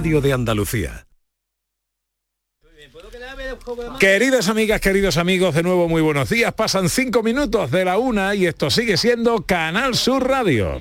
Radio de Andalucía. Queridas amigas, queridos amigos, de nuevo muy buenos días. Pasan cinco minutos de la una y esto sigue siendo Canal Sur Radio.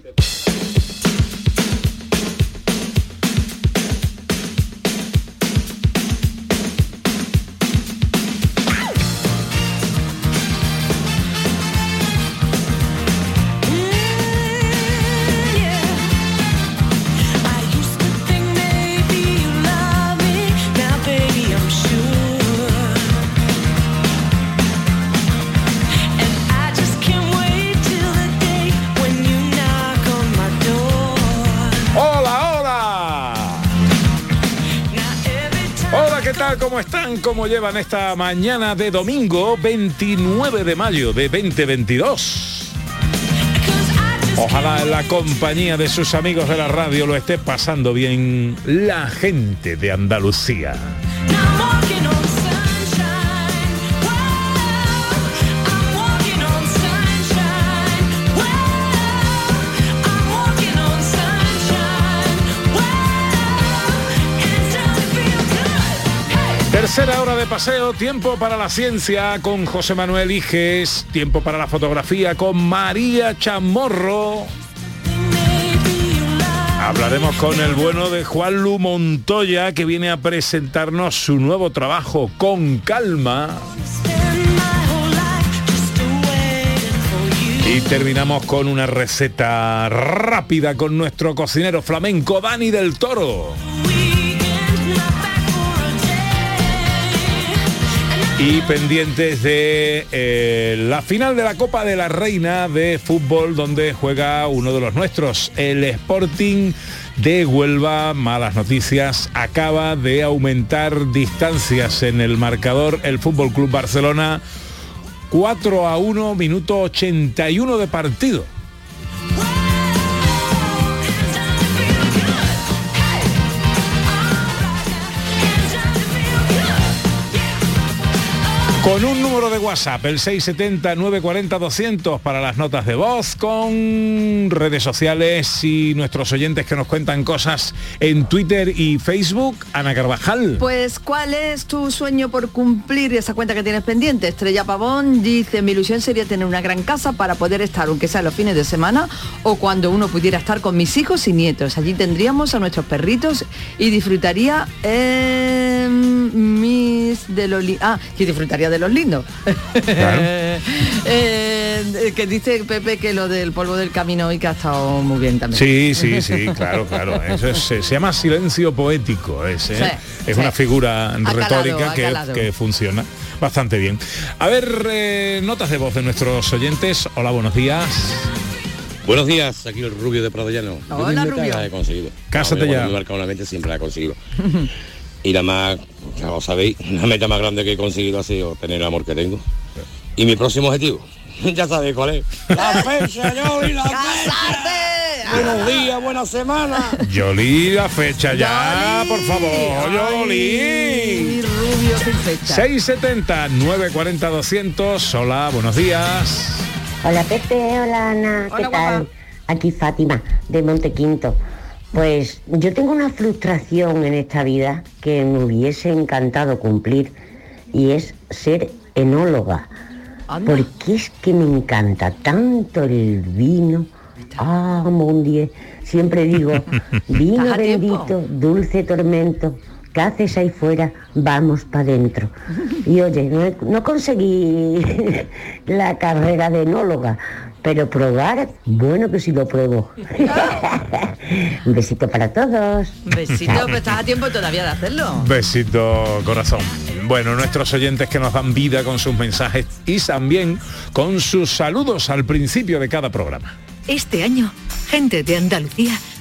¿Cómo llevan esta mañana de domingo 29 de mayo de 2022? Ojalá la compañía de sus amigos de la radio lo esté pasando bien la gente de Andalucía. Tercera hora de paseo, tiempo para la ciencia con José Manuel Iges, tiempo para la fotografía con María Chamorro. Hablaremos con el bueno de Juan Lu Montoya que viene a presentarnos su nuevo trabajo con calma. Y terminamos con una receta rápida con nuestro cocinero flamenco Dani del Toro. Y pendientes de eh, la final de la Copa de la Reina de fútbol donde juega uno de los nuestros, el Sporting de Huelva. Malas noticias, acaba de aumentar distancias en el marcador el Fútbol Club Barcelona 4 a 1, minuto 81 de partido. Con un número de WhatsApp, el 670-940-200 para las notas de voz, con redes sociales y nuestros oyentes que nos cuentan cosas en Twitter y Facebook. Ana Carvajal. Pues, ¿cuál es tu sueño por cumplir esa cuenta que tienes pendiente? Estrella Pavón dice, mi ilusión sería tener una gran casa para poder estar, aunque sea los fines de semana, o cuando uno pudiera estar con mis hijos y nietos. Allí tendríamos a nuestros perritos y disfrutaría eh, mis de los... Ah, y disfrutaría de los lindos. Eh, que dice Pepe que lo del polvo del camino hoy que ha estado muy bien también. Sí, sí, sí, claro, claro. Eso se llama silencio poético. Es, ¿eh? es una figura retórica que, funciona bastante bien. A ver, eh, notas de voz de nuestros oyentes. Hola, buenos días. Buenos días, aquí el Rubio de Prado Llano. Hola, Rubio. He conseguido. Cásate ya. siempre la he conseguido. y la más, ya lo sabéis, la meta más grande que he conseguido ha sido tener el amor que tengo. Y mi próximo objetivo, ya sabéis cuál es. La fecha, Yoli, la fecha. Buenos días, buena semana. Yoli, la fecha ya, por favor, Yoli. Rubio sin fecha. 670 940 200. Hola, buenos días. Hola Pepe, hola Ana, ¿qué tal? Aquí Fátima, de Montequinto. Pues yo tengo una frustración en esta vida que me hubiese encantado cumplir y es ser enóloga. Porque es que me encanta tanto el vino. Ah, mon Siempre digo, vino bendito, dulce tormento, ¿qué haces ahí fuera? Vamos para adentro. Y oye, no conseguí la carrera de enóloga, pero probar, bueno que sí lo pruebo. Un besito para todos. Besito, pero estás a tiempo todavía de hacerlo. Besito, corazón. Bueno, nuestros oyentes que nos dan vida con sus mensajes y también con sus saludos al principio de cada programa. Este año, gente de Andalucía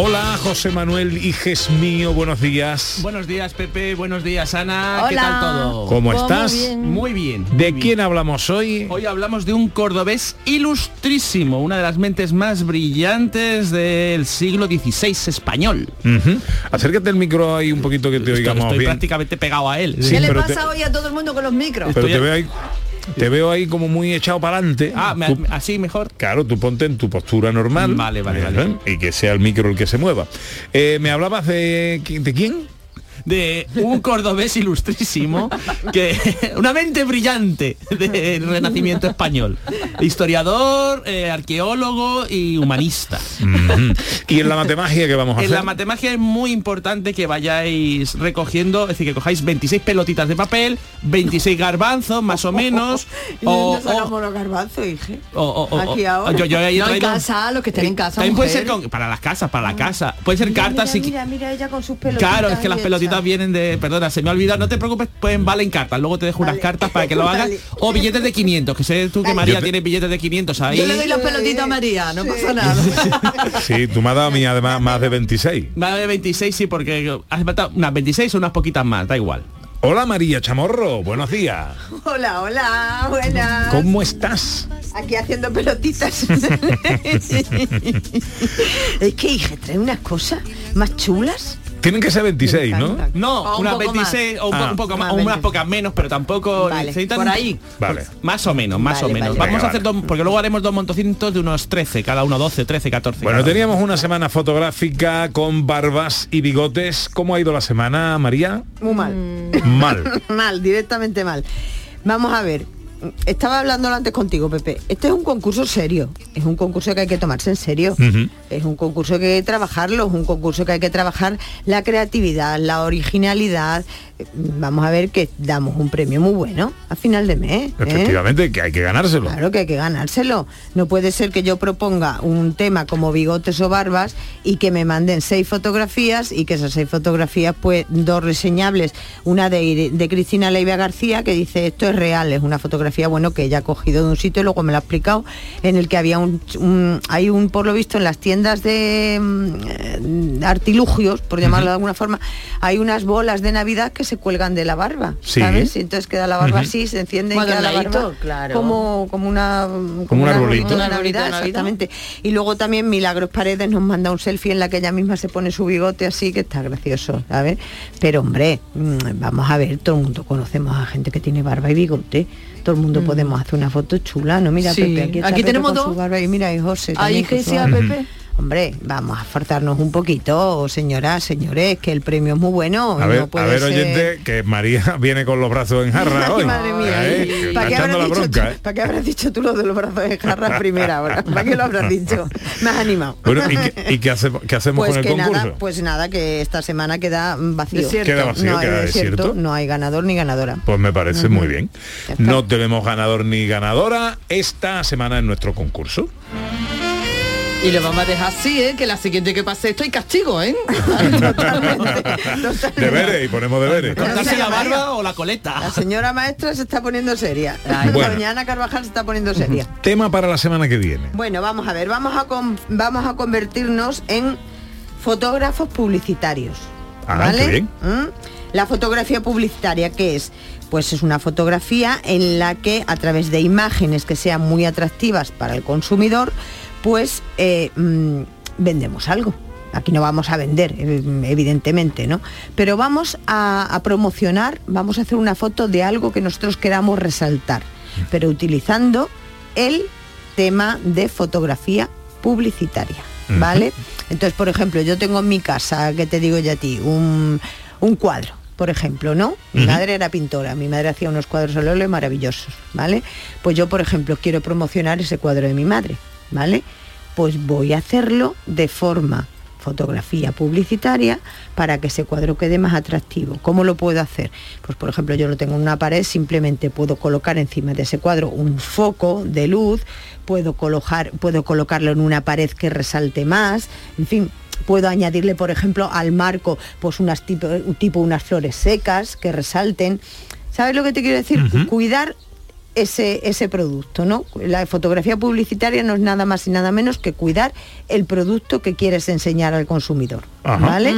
Hola, José Manuel Hijes mío, buenos días. Buenos días, Pepe. Buenos días, Ana. ¿Qué Hola. tal todo? ¿Cómo estás? Muy bien. ¿De quién hablamos hoy? Hoy hablamos de un cordobés ilustrísimo, una de las mentes más brillantes del siglo XVI español. Ujú. Acércate el micro ahí un poquito que te Estoy, oigamos estoy bien. prácticamente pegado a él. Sí, ¿Qué le pasa te- hoy a todo el mundo con los micros? Pero Estoy- te veo ahí, te veo ahí como muy echado para adelante. Ah, me- así mejor. Claro, tú ponte en tu postura normal. Vale, vale, ¿eh? vale. Y que sea el micro el que se mueva. Eh, ¿Me hablabas de, de quién? De un cordobés ilustrísimo que una mente brillante del renacimiento español historiador eh, arqueólogo y humanista y en la matemagia que vamos a en hacer. la matemagia es muy importante que vayáis recogiendo es decir que cojáis 26 pelotitas de papel 26 garbanzos más o menos ¿Y o, dónde sacamos o- los garbanzos, hije? o- o- o- Aquí ahora. yo, yo ahí he No, en casa, los que estén en casa, también puede ser con- para las casas para la casa puede ser Mira, cartas mira, y mira, mira ella con sus pelotitas. Claro, es que las pelotitas vienen de, perdona, se me ha olvidado, no te preocupes, pueden valen cartas, luego te dejo unas cartas para que lo hagas, o billetes de 500, que sé tú que. María te- tiene billetes de 500 ahí. Yo le doy las pelotitas a María, no pasa nada. Sí, tú me has dado a mí además más de 26. Va de 26, sí, porque hace falta unas 26 o unas poquitas más, da igual. Hola María Chamorro, buenos días. Hola, hola, buenas. ¿Cómo estás? Aquí haciendo pelotitas. es que, hija, trae unas cosas más chulas. Tienen que ser 26, ¿no? No, O unas poco 26 o un, Ah. po- un poco más, o unas 20. pocas menos, pero tampoco Vale, necesitan- por ahí. Vale. Más o menos, más Vale, o menos. vale. Vamos a hacer dos, porque luego haremos dos montocitos de unos 13, cada uno 12, 13, 14. Bueno, teníamos una semana fotográfica con barbas y bigotes. ¿Cómo ha ido la semana, María? Muy mal. Mal. mal, directamente mal. Vamos a ver. Estaba hablándolo antes contigo, Pepe. Este es un concurso serio. Es un concurso que hay que tomarse en serio. Es un concurso que hay que trabajarlo. Es un concurso que hay que trabajar la creatividad, la originalidad. Eh, Vamos a ver que damos un premio muy bueno a final de mes. ¿eh? Efectivamente, que hay que ganárselo. Claro que hay que ganárselo. No puede ser que yo proponga un tema como bigotes o barbas y que me manden seis fotografías y que esas seis fotografías, pues dos reseñables. Una de, de Cristina Leiva García que dice esto es real, es una fotografía bueno que ella ha cogido de un sitio y luego me lo ha explicado, en el que había un, un- hay un, por lo visto, en las tiendas de mm, eh, artilugios, por llamarlo de alguna forma, hay unas bolas de Navidad que se cuelgan de la barba. Sí. ¿Sabes? Y entonces queda la barba así, se enciende y Como queda la barba claro. como, como una Como un un arbolito. de Un arbolito Navidad, de Navidad. exactamente. Y luego también Milagros Paredes nos manda un selfie en la que ella misma se pone su bigote así, que está gracioso, ¿sabes? Pero hombre, mm, vamos a ver, todo el mundo conocemos a gente que tiene barba y bigote. Todo el mundo podemos hacer una foto chula, ¿no? Mira, Sí. Pepe, aquí, está Aquí Pepe tenemos con dos. su barba y mira, y José. Ahí que. Pepe. Hombre, vamos a forzarnos un poquito, señoras, señores, que el premio es muy bueno. A ver, no puede a ver ser- oyente, que María viene con los brazos en jarra hoy. madre mía, ¿Eh? ¿y Que está ¿para qué, echando habrás la dicho bronca, tú, ¿eh? ¿para qué habrás dicho tú lo de los brazos de jarra a primera hora? ¿Para qué lo habrás dicho? Me has animado. Bueno, ¿y qué, y qué hacemos, qué hacemos Pues con que el concurso? nada, pues nada, que esta semana queda vacío. Queda vacío, no hay queda desierto. no hay ganador ni ganadora. Pues me parece muy bien. No tenemos ganador ni ganadora esta semana en nuestro concurso. Y lo vamos a dejar así, ¿eh? Que la siguiente que pase esto hay castigo, ¿eh? Deberes, y ponemos deberes. ¿Cortarse la María. barba o la coleta? La señora maestra se está poniendo seria. Bueno. Doña Ana Carvajal se está poniendo seria. Tema para la semana que viene. Bueno, vamos a ver, vamos a, con- vamos a convertirnos en fotógrafos publicitarios. Ah, ¿vale? qué bien. ¿Mm? La fotografía publicitaria, ¿qué es? Pues es una fotografía en la que a través de imágenes que sean muy atractivas para el consumidor, pues eh, mm, vendemos algo. Aquí no vamos a vender, eh, evidentemente, ¿no? Pero vamos a, a promocionar, vamos a hacer una foto de algo que nosotros queramos resaltar, pero utilizando el tema de fotografía publicitaria, ¿vale? Entonces, por ejemplo, yo tengo en mi casa, que te digo ya a ti, un, un cuadro, por ejemplo, ¿no? Mi madre era pintora, mi madre hacía unos cuadros al óleo maravillosos, ¿vale? Pues yo, por ejemplo, quiero promocionar ese cuadro de mi madre, ¿vale? Pues voy a hacerlo de forma fotografía publicitaria para que ese cuadro quede más atractivo. ¿Cómo lo puedo hacer? Pues por ejemplo yo lo tengo en una pared, simplemente puedo colocar encima de ese cuadro un foco de luz, puedo, colocar, puedo colocarlo en una pared que resalte más, en fin, puedo añadirle, por ejemplo, al marco pues unas tipo, tipo unas flores secas que resalten. ¿Sabes lo que te quiero decir? Cuidar ese, ese producto, ¿no? La fotografía publicitaria no es nada más y nada menos que cuidar el producto que quieres enseñar al consumidor. ¿Vale?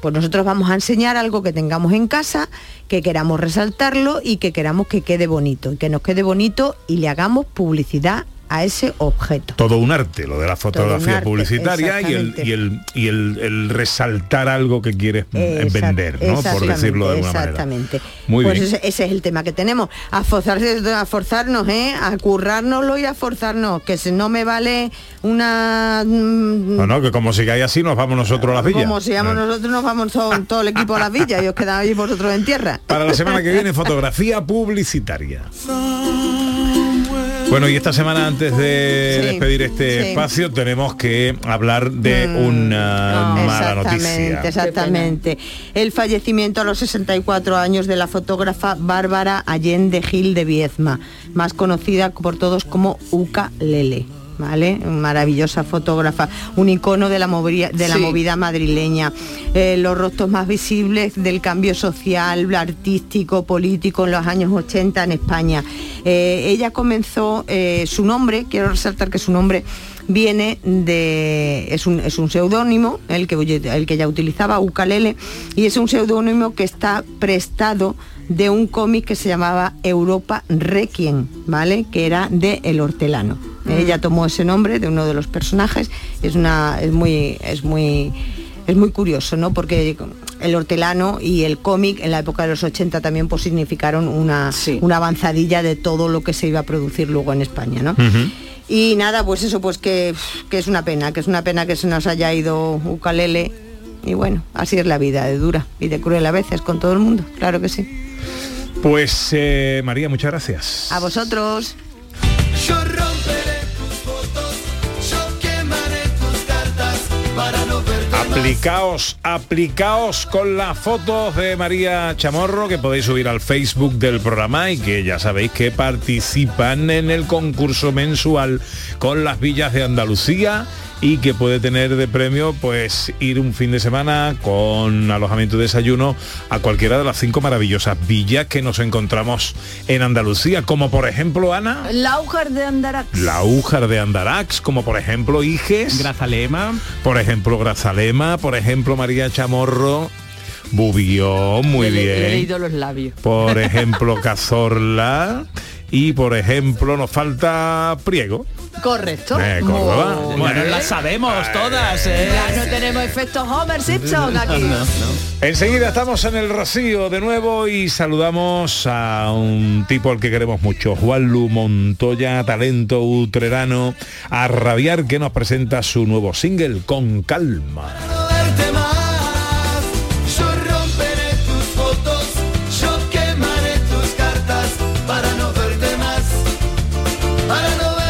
Pues nosotros vamos a enseñar algo que tengamos en casa, que queramos resaltarlo y que queramos que quede bonito, y que nos quede bonito y le hagamos publicidad a ese objeto. Todo un arte, lo de la fotografía publicitaria y, el, y, el, y el, resaltar algo que quieres vender, ¿no? Por decirlo de alguna exactamente. manera. Muy pues bien. Ese, ese, es el tema que tenemos. A, forzarse, a forzarnos, ¿eh? A currárnoslo y a forzarnos, que si no me vale una... No, no, que como sigáis así nos vamos nosotros a las villas. Como si no. nosotros nos vamos todo, todo el equipo a las villas y os quedáis vosotros en tierra. Para la semana que viene, fotografía publicitaria. Bueno, y esta semana antes de Sí, despedir este sí. espacio tenemos que hablar de una mala Exactamente, noticia. exactamente. El fallecimiento a los 64 años de la fotógrafa Bárbara Allende Gil de Viezma, más conocida por todos como Uca Lele. ¿Vale? Maravillosa fotógrafa, un icono de la movida, de la Sí. movida madrileña, Eh, los rostros más visibles del cambio social, artístico, político en los años 80 en España. Eh, ella comenzó, eh, su nombre, quiero resaltar que su nombre viene de es un, es un seudónimo el que el que ella utilizaba ukalele y es un seudónimo que está prestado de un cómic que se llamaba Europa Requiem, ¿vale? Que era de El Hortelano. Ella tomó ese nombre de uno de los personajes, es una es muy es muy es muy curioso, ¿no? Porque el hortelano y el cómic en la época de los 80 también pues, significaron una, una avanzadilla de todo lo que se iba a producir luego en España, ¿no? Y nada, pues eso, pues que, que es una pena, que es una pena que se nos haya ido Ucalele. Y bueno, así es la vida, de dura y de cruel a veces con todo el mundo, claro que sí. Pues eh, María, muchas gracias. A vosotros. Aplicaos, aplicaos con las fotos de María Chamorro que podéis subir al Facebook del programa y que ya sabéis que participan en el concurso mensual con las villas de Andalucía y que puede tener de premio pues ir un fin de semana con alojamiento y desayuno a cualquiera de las cinco maravillosas villas que nos encontramos en Andalucía, como por ejemplo Ana, Laujar de Andarax. la Újar de Andarax, como por ejemplo Iges, Grazalema, por ejemplo Grazalema, por ejemplo María Chamorro, Bubión, muy Le- le he bien. leído los labios. Por ejemplo Cazorla y por ejemplo nos falta Priego. Correcto. Eh, Córdoba. Muy Bueno, bien. las sabemos todas, ¿eh? Ya no tenemos efectos Homer Simpson aquí. Enseguida estamos en el Rocío de nuevo y saludamos a un tipo al que queremos mucho, Juan Lu Montoya, talento utrerano, a rabiar que nos presenta su nuevo single, Con Calma.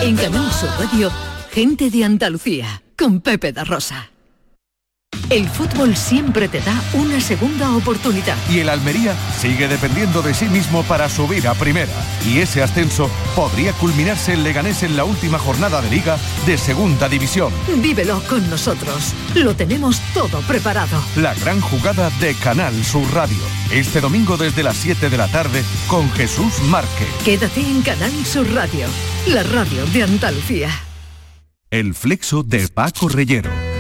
En Canal Sur Radio, gente de Andalucía, con Pepe da Rosa. El fútbol siempre te da una segunda oportunidad. Y el Almería sigue dependiendo de sí mismo para subir a primera. Y ese ascenso podría culminarse en Leganés en la última jornada de liga de segunda división. Vívelo con nosotros. Lo tenemos todo preparado. La gran jugada de Canal Sur Radio. Este domingo desde las 7 de la tarde con Jesús Márquez. Quédate en Canal Sur Radio, la radio de Andalucía. El flexo de Paco Reyero.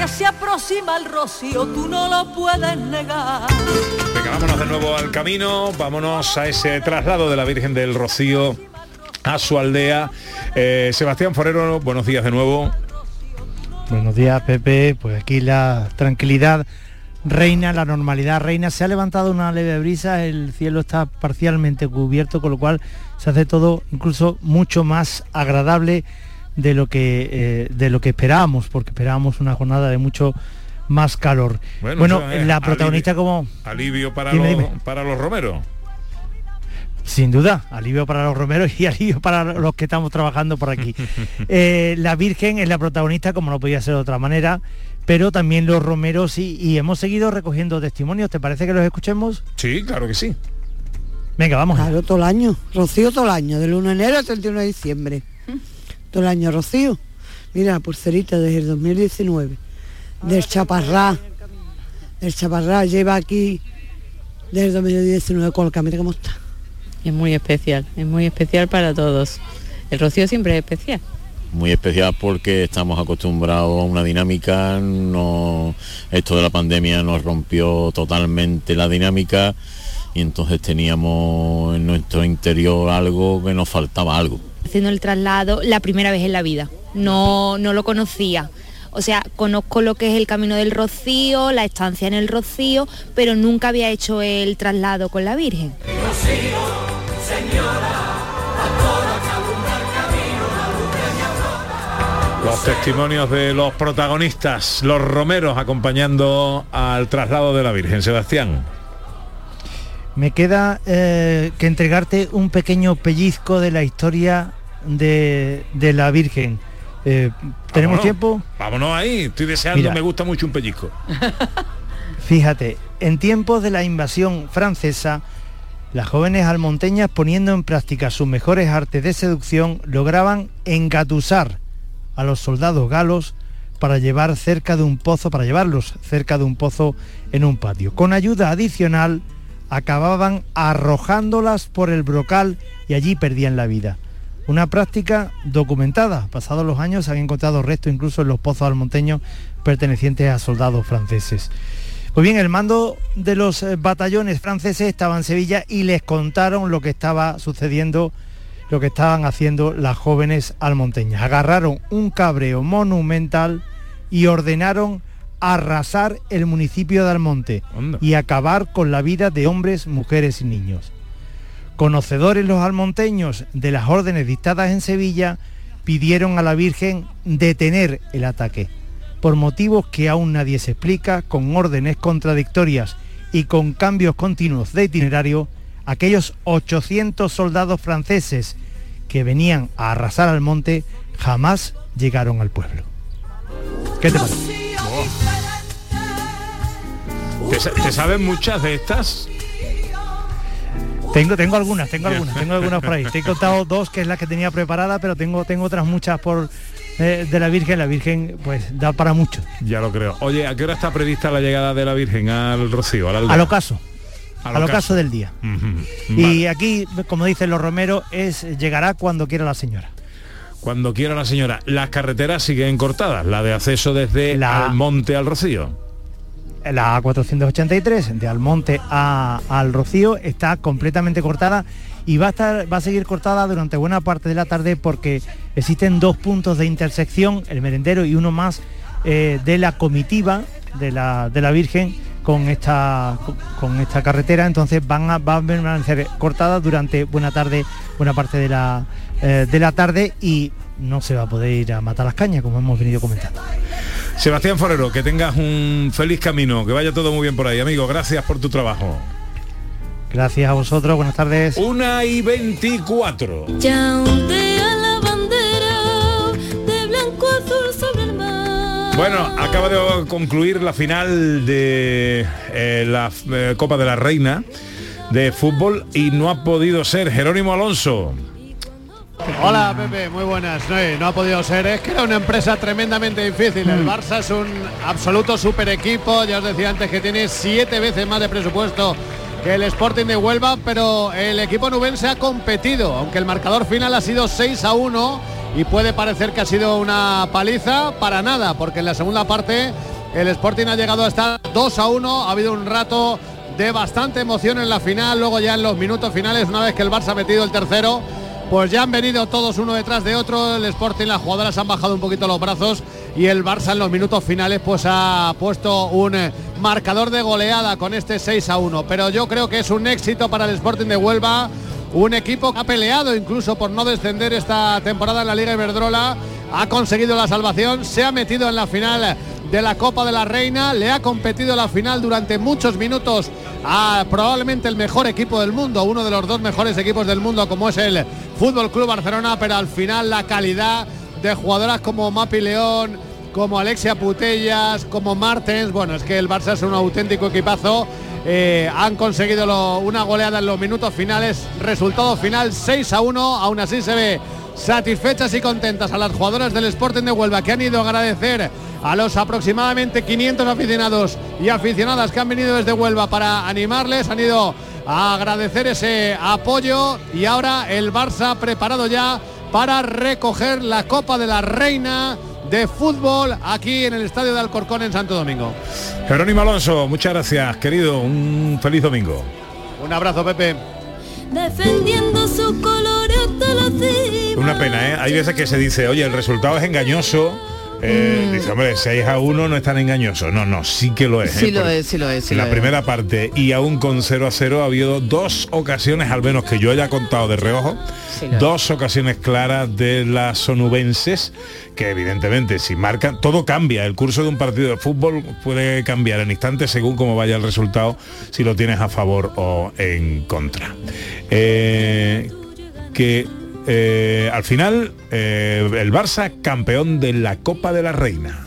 Ya se aproxima el rocío, tú no lo puedes negar. Venga, vámonos de nuevo al camino, vámonos a ese traslado de la Virgen del Rocío a su aldea. Eh, Sebastián Forero, buenos días de nuevo. Buenos días, Pepe. Pues aquí la tranquilidad reina, la normalidad reina. Se ha levantado una leve brisa, el cielo está parcialmente cubierto, con lo cual se hace todo incluso mucho más agradable de lo que eh, de lo que esperábamos, porque esperábamos una jornada de mucho más calor. Bueno, es la protagonista alivio- como Alivio para, Dime, los, dime. para los romeros. Sin duda, alivio para los romeros y alivio para los que estamos trabajando por aquí. Eh, la Virgen es la protagonista, como no podía ser de otra manera, pero también los romeros y, y hemos seguido recogiendo testimonios. ¿Te parece que los escuchemos? Sí, claro que sí. Venga, vamos. Claro, todo el año. Rocío todo el año, del 1 de enero al 31 de diciembre. Todo el año Rocío. Mira, pulserita desde el 2019. Del Chaparrá. El Chaparrá lleva aquí desde el 2019 Colca. Mira cómo está. Es muy especial, es muy especial para todos. El rocío siempre es especial. muy especial porque estamos acostumbrados a una dinámica, no, esto de la pandemia nos rompió totalmente la dinámica y entonces teníamos en nuestro interior algo que nos faltaba algo. Haciendo el traslado la primera vez en la vida. No, no lo conocía. O sea, conozco lo que es el camino del Rocío, la estancia en el Rocío, pero nunca había hecho el traslado con la Virgen. Los testimonios de los protagonistas, los romeros acompañando al traslado de la Virgen. Sebastián. Me queda eh, que entregarte un pequeño pellizco de la historia de, de la Virgen. Eh, ¿Tenemos Vámonos. tiempo? Vámonos ahí. Estoy deseando, Mira. me gusta mucho un pellizco. Fíjate, en tiempos de la invasión francesa, las jóvenes almonteñas poniendo en práctica sus mejores artes de seducción lograban engatusar a los soldados galos para llevar cerca de un pozo, para llevarlos cerca de un pozo en un patio. Con ayuda adicional acababan arrojándolas por el brocal y allí perdían la vida. Una práctica documentada. Pasados los años se han encontrado restos incluso en los pozos almonteños pertenecientes a soldados franceses. Pues bien, el mando de los eh, batallones franceses estaba en Sevilla y les contaron lo que estaba sucediendo, lo que estaban haciendo las jóvenes almonteñas. Agarraron un cabreo monumental y ordenaron arrasar el municipio de Almonte y acabar con la vida de hombres, mujeres y niños. Conocedores los almonteños de las órdenes dictadas en Sevilla pidieron a la Virgen detener el ataque por motivos que aún nadie se explica, con órdenes contradictorias y con cambios continuos de itinerario, aquellos 800 soldados franceses que venían a arrasar al monte jamás llegaron al pueblo. ¿Qué te parece? ¿Te, te sabes muchas de estas? Tengo, tengo algunas, tengo algunas, tengo algunas por ahí. Te he contado dos que es la que tenía preparada, pero tengo, tengo otras muchas por eh, de la Virgen. La Virgen pues da para mucho. Ya lo creo. Oye, ¿a qué hora está prevista la llegada de la Virgen al Rocío? Al aldea? Al ocaso. Al Al ocaso. ocaso del día. Y aquí, como dicen los romeros, es llegará cuando quiera la señora. Cuando quiera la señora. Las carreteras siguen cortadas, la de acceso desde el monte al Rocío. La A483 de Almonte a, al Rocío está completamente cortada y va a estar va a seguir cortada durante buena parte de la tarde porque existen dos puntos de intersección, el merendero y uno más eh, de la comitiva de la, de la Virgen con esta con esta carretera, entonces van a, van a permanecer cortadas durante buena tarde, buena parte de la eh, de la tarde y no se va a poder ir a matar las cañas, como hemos venido comentando. Sebastián Forero, que tengas un feliz camino, que vaya todo muy bien por ahí, amigo. Gracias por tu trabajo. Gracias a vosotros, buenas tardes. Una y 24. Ya ondea la bandera de blanco azul sobre el mar. Bueno, acaba de concluir la final de eh, la eh, Copa de la Reina de fútbol y no ha podido ser Jerónimo Alonso. Hola Pepe, muy buenas. No, eh, no ha podido ser, es que era una empresa tremendamente difícil. El Barça es un absoluto super equipo, ya os decía antes que tiene siete veces más de presupuesto que el Sporting de Huelva, pero el equipo nubense ha competido, aunque el marcador final ha sido 6 a 1 y puede parecer que ha sido una paliza, para nada, porque en la segunda parte el Sporting ha llegado a estar 2 a 1, ha habido un rato de bastante emoción en la final, luego ya en los minutos finales, una vez que el Barça ha metido el tercero, pues ya han venido todos uno detrás de otro, el Sporting, las jugadoras han bajado un poquito los brazos y el Barça en los minutos finales pues ha puesto un eh, marcador de goleada con este 6 a 1. Pero yo creo que es un éxito para el Sporting de Huelva. Un equipo que ha peleado incluso por no descender esta temporada en la Liga Iberdrola. Ha conseguido la salvación, se ha metido en la final de la Copa de la Reina, le ha competido la final durante muchos minutos a probablemente el mejor equipo del mundo, uno de los dos mejores equipos del mundo como es el Fútbol Club Barcelona, pero al final la calidad de jugadoras como Mapi León, como Alexia Putellas, como Martens, bueno, es que el Barça es un auténtico equipazo. Eh, han conseguido una goleada en los minutos finales, resultado final 6 a 1, aún así se ve satisfechas y contentas a las jugadoras del Sporting de Huelva que han ido a agradecer a los aproximadamente 500 aficionados y aficionadas que han venido desde Huelva para animarles, han ido a agradecer ese apoyo y ahora el Barça preparado ya para recoger la Copa de la Reina de fútbol aquí en el Estadio de Alcorcón en Santo Domingo. Jerónimo Alonso, muchas gracias, querido. Un feliz domingo. Un abrazo, Pepe. defendiendo su color hasta la cima. Una pena, ¿eh? Hay veces que se dice, oye, el resultado es engañoso. Eh, Mm. Dice, hombre, 6 a 1 no es tan engañoso. No, no, sí que lo es. Sí ¿eh? lo Porque es, sí lo es, sí en la lo es. primera parte y aún con 0 a 0 ha habido dos ocasiones, al menos que yo haya contado de reojo, Sí lo es. dos ocasiones claras de las sonubenses que evidentemente si marcan, todo cambia. El curso de un partido de fútbol puede cambiar en instantes según cómo vaya el resultado, si lo tienes a favor o en contra. Eh, que eh, al final eh, el Barça campeón de la Copa de la Reina.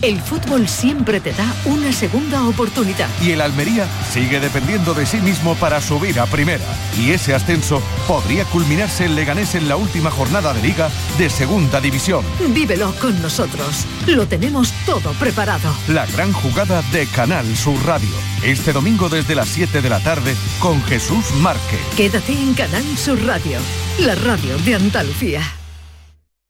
El fútbol siempre te da una segunda oportunidad. Y el Almería sigue dependiendo de sí mismo para subir a primera. Y ese ascenso podría culminarse en Leganés en la última jornada de liga de segunda división. Vívelo con nosotros. Lo tenemos todo preparado. La gran jugada de Canal Sur Radio. Este domingo desde las 7 de la tarde con Jesús Márquez. Quédate en Canal Sur Radio, la radio de Andalucía.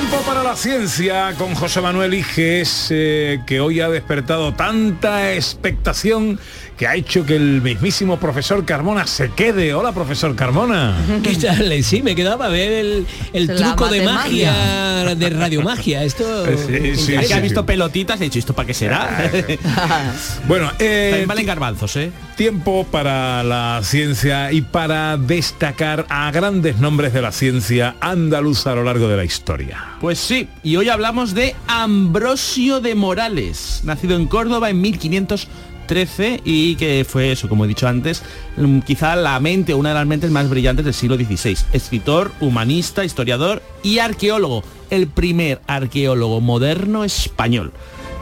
Tiempo para la ciencia con José Manuel Iges, eh, que hoy ha despertado tanta expectación que ha hecho que el mismísimo profesor Carmona se quede. Hola, profesor Carmona. ¿Qué tal? Sí, me quedaba a ver el, truco de magia, de radiomagia. Esto Sí, que ha sí. visto pelotitas he dicho, ¿esto para qué será? Bueno, eh, También valen garbanzos, ¿eh? Tiempo para la ciencia y para destacar a grandes nombres de la ciencia andaluza a lo largo de la historia. Pues sí, y hoy hablamos de Ambrosio de Morales, nacido en Córdoba en 1513 y que fue eso, como he dicho antes, mm, quizá la mente, una de las mentes más brillantes del siglo XVI. Escritor, humanista, historiador y arqueólogo, el primer arqueólogo moderno español.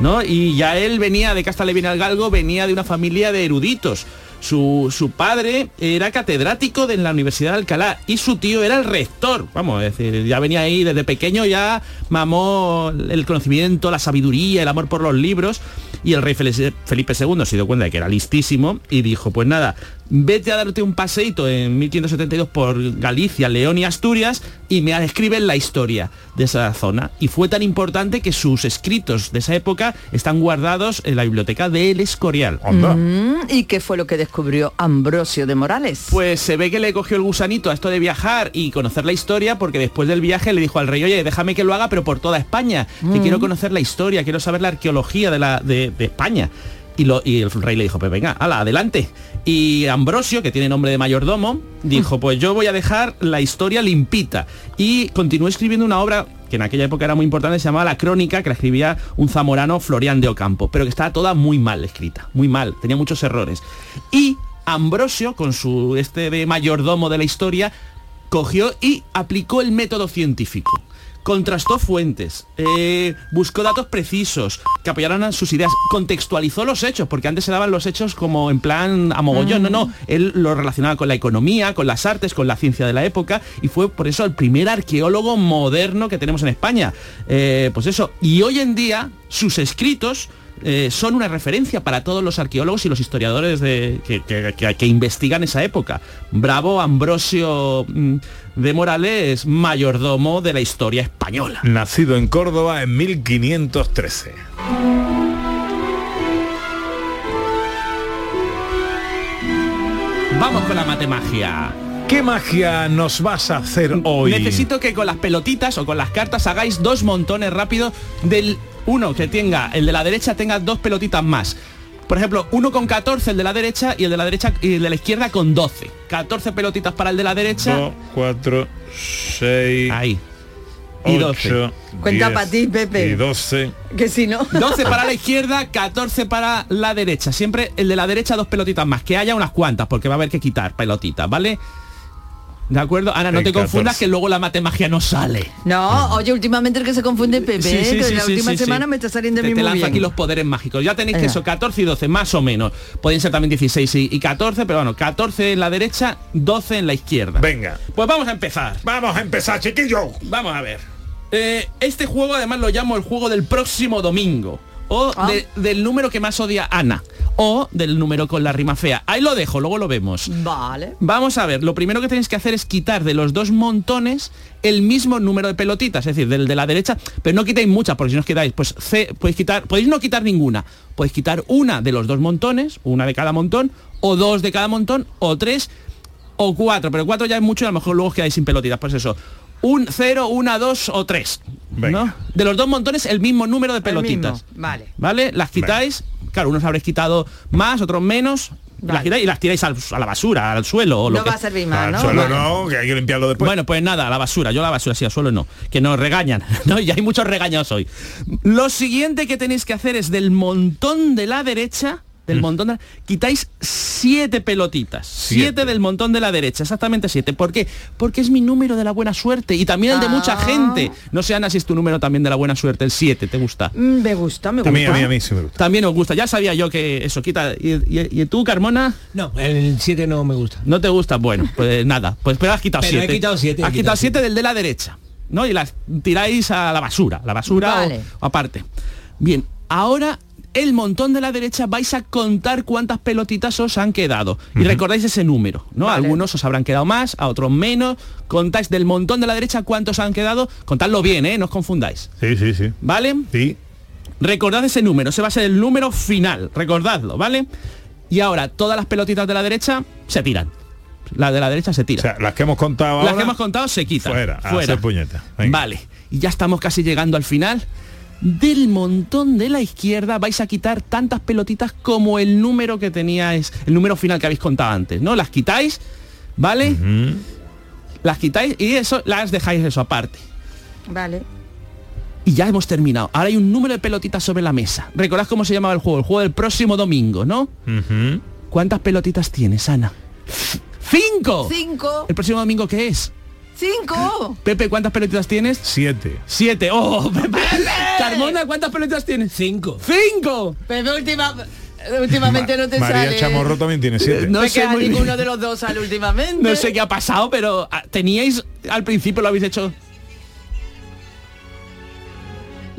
¿no? Y ya él venía de Casta Galgo, venía de una familia de eruditos. Su, su padre era catedrático de la Universidad de Alcalá y su tío era el rector. Vamos, es decir, ya venía ahí desde pequeño, ya mamó el conocimiento, la sabiduría, el amor por los libros. Y el rey Fel- Felipe II se dio cuenta de que era listísimo y dijo, pues nada, vete a darte un paseíto en 1572 por Galicia, León y Asturias y me escriben la historia de esa zona. Y fue tan importante que sus escritos de esa época están guardados en la biblioteca del Escorial. Mm, ¿Y qué fue lo que descubrió Ambrosio de Morales? Pues se ve que le cogió el gusanito a esto de viajar y conocer la historia porque después del viaje le dijo al rey, oye, déjame que lo haga pero por toda España, que Mm. quiero conocer la historia, quiero saber la arqueología de, la, de, de España. Y, lo, y el rey le dijo, pues venga, ala, adelante. Y Ambrosio, que tiene nombre de mayordomo, dijo, pues yo voy a dejar la historia limpita. Y continuó escribiendo una obra que en aquella época era muy importante, se llamaba La Crónica, que la escribía un zamorano Florián de Ocampo, pero que estaba toda muy mal escrita, muy mal, tenía muchos errores. Y Ambrosio, con su este de mayordomo de la historia, cogió y aplicó el método científico. Contrastó fuentes, eh, buscó datos precisos que apoyaran a sus ideas, contextualizó los hechos, porque antes se daban los hechos como en plan a mogollón, no, no, él lo relacionaba con la economía, con las artes, con la ciencia de la época, y fue por eso el primer arqueólogo moderno que tenemos en España. Eh, pues eso, y hoy en día sus escritos eh, son una referencia para todos los arqueólogos y los historiadores de, que, que- que- que investigan esa época. Bravo Ambrosio mm, de Morales, mayordomo de la historia española. Nacido en Córdoba en 1513. Vamos con la matemagia. ¿Qué magia nos vas a hacer hoy? Necesito que con las pelotitas o con las cartas hagáis dos montones rápidos del uno que tenga, el de la derecha tenga dos pelotitas más. Por ejemplo, uno con 14 el de la derecha y el de la derecha y el de la izquierda con 12. 14 pelotitas para el de la derecha. 2, 4, 6. Ahí. Y 12. Cuenta pa' ti, Pepe. Y 12. Que si no. 12 para la izquierda, 14 para la derecha. Siempre el de la derecha dos pelotitas más. Que haya unas cuantas, porque va a haber que quitar pelotitas, ¿vale? ¿De acuerdo? Ana, no te confundas 14. que luego la matemagia no sale. No, oye, últimamente el que se confunde es Pepe, Sí, sí, ¿eh? que sí, la sí, última sí, sí. semana me está saliendo te, mí te muy lanzo bien. aquí los poderes mágicos. Ya tenéis que eso, 14 y 12, más o menos. Pueden ser también 16 y, y 14, pero bueno, 14 en la derecha, 12 en la izquierda. Venga. Pues vamos a empezar. Vamos a empezar, chiquillo. Vamos a ver. Eh, este juego además lo llamo el juego del próximo domingo. O Ah. de- del número que más odia Ana. O del número con la rima fea. Ahí lo dejo, luego lo vemos. Vale. Vamos a ver, lo primero que tenéis que hacer es quitar de los dos montones el mismo número de pelotitas, es decir, del de la derecha, pero no quitéis muchas, porque si no os quitáis, pues C, podéis quitar, podéis no quitar ninguna, podéis quitar una de los dos montones, una de cada montón, o dos de cada montón, o tres, o cuatro, pero cuatro ya es mucho y a lo mejor luego os quedáis sin pelotitas, pues eso. Un cero, una, dos o tres. ¿no? De los dos montones el mismo número de El pelotitas. Vale. ¿Vale? Las quitáis, claro, unos habréis quitado más, otros menos, las quitáis y las tiráis al- a la basura, al suelo o lo No que va a servir más, Al ¿no? suelo Vale. no, que hay que limpiarlo después. bueno, pues nada, a la basura, yo a la basura, sí, al suelo no, que nos regañan, ¿no? Y hay muchos regaños hoy. Lo siguiente que tenéis que hacer es del montón de la derecha, del montón de quitáis siete pelotitas. Siete. Siete. del montón de la derecha, exactamente siete. ¿Por qué? Porque es mi número de la buena suerte y también el de mucha Ah. gente. No sé, Ana, si es tu número también de la buena suerte, el 7, ¿te gusta? Mm, Me gusta, me a gusta. mí, a mí, a mí sí me gusta. También os gusta, ya sabía yo que eso quita. ¿Y, y- y tú, Carmona? No, el 7 no me gusta. ¿No te gusta? Bueno, pues nada. Pues pero has quitado Pero he siete. quitado siete, Has quitado siete del de la derecha. ¿No? Y las tiráis a la basura. La basura Vale. o aparte. Bien, ahora el montón de la derecha vais a contar cuántas pelotitas os han quedado. Y recordáis ese número, ¿no? Vale. Algunos os habrán quedado más, a otros menos. Contáis del montón de la derecha cuántos han quedado. Contadlo bien, ¿eh? No os confundáis. Sí, sí, sí. ¿Vale? Sí. Recordad ese número, ese va a ser el número final, recordadlo, ¿vale? Y ahora todas las pelotitas de la derecha se tiran. La de la derecha se tira. O sea, las que hemos contado las ahora, que hemos contado se quitan. fuera, a fuera. hacer puñetas. Venga. Vale, y ya estamos casi llegando al final. Del montón de la izquierda vais a quitar tantas pelotitas como el número que teníais, el número final que habéis contado antes, ¿no? Las quitáis, ¿vale? Las quitáis y eso las dejáis eso aparte. Vale. Y ya hemos terminado. Ahora hay un número de pelotitas sobre la mesa. ¿Recordás cómo se llamaba el juego? El juego del próximo domingo, ¿no? ¿Cuántas pelotitas tienes, Ana? ¡Cinco! Cinco. ¿El próximo domingo qué es? Cinco. Pepe, ¿cuántas pelotitas tienes? Siete. Siete. ¡Oh, Pepe! Carmona, ¿cuántas pelotitas tienes? Cinco. ¡Cinco! Pepe, última, últimamente no te María sale. Chamorro también tiene siete. No No sé muy bien. ninguno de los dos sale últimamente. No sé qué ha pasado, pero ah, teníais al principio lo habéis hecho.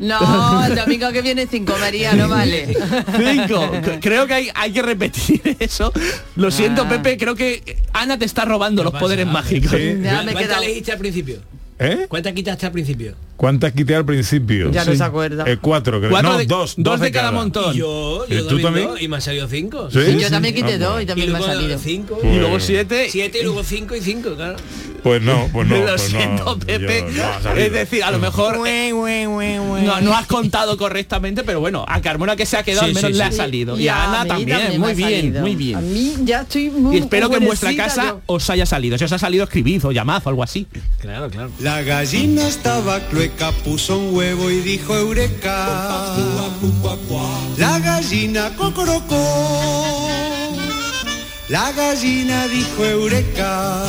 No, el domingo que viene cinco, María, no vale. Cinco. Creo que hay, hay que repetir eso. Lo siento, Ah. Pepe, creo que Ana te está robando los poderes mágicos. Sí. Ya me ¿Cuántas al principio? ¿Eh? ¿Cuántas quitaste al principio? ¿Cuántas quité al principio? Ya no se acuerda. Eh, cuatro, creo. Cuatro no, de- dos. dos de cada montón. Y yo, ¿Y yo tú también dos, y me han salido cinco. ¿Sí? Sí, yo también quité Ah, dos y también me ha luego salido. cinco. Pues- Y luego siete. Siete y luego cinco y cinco, claro. Pues no, pues no. Lo pues siento, no, Pepe. yo- no es decir, a lo mejor eh, no, no has contado correctamente, pero bueno, a Carmona que se ha quedado Sí, al menos sí, le sí. ha salido. Y, Y a a Ana también, muy bien, salido. muy A bien. mí ya estoy muy Y espero que en vuestra casa yo. os haya salido. Si os ha salido, escribid o llamad o algo así. Claro, claro. La gallina estaba clueca, puso un huevo y dijo eureka. La gallina cocorocó. La gallina dijo eureka.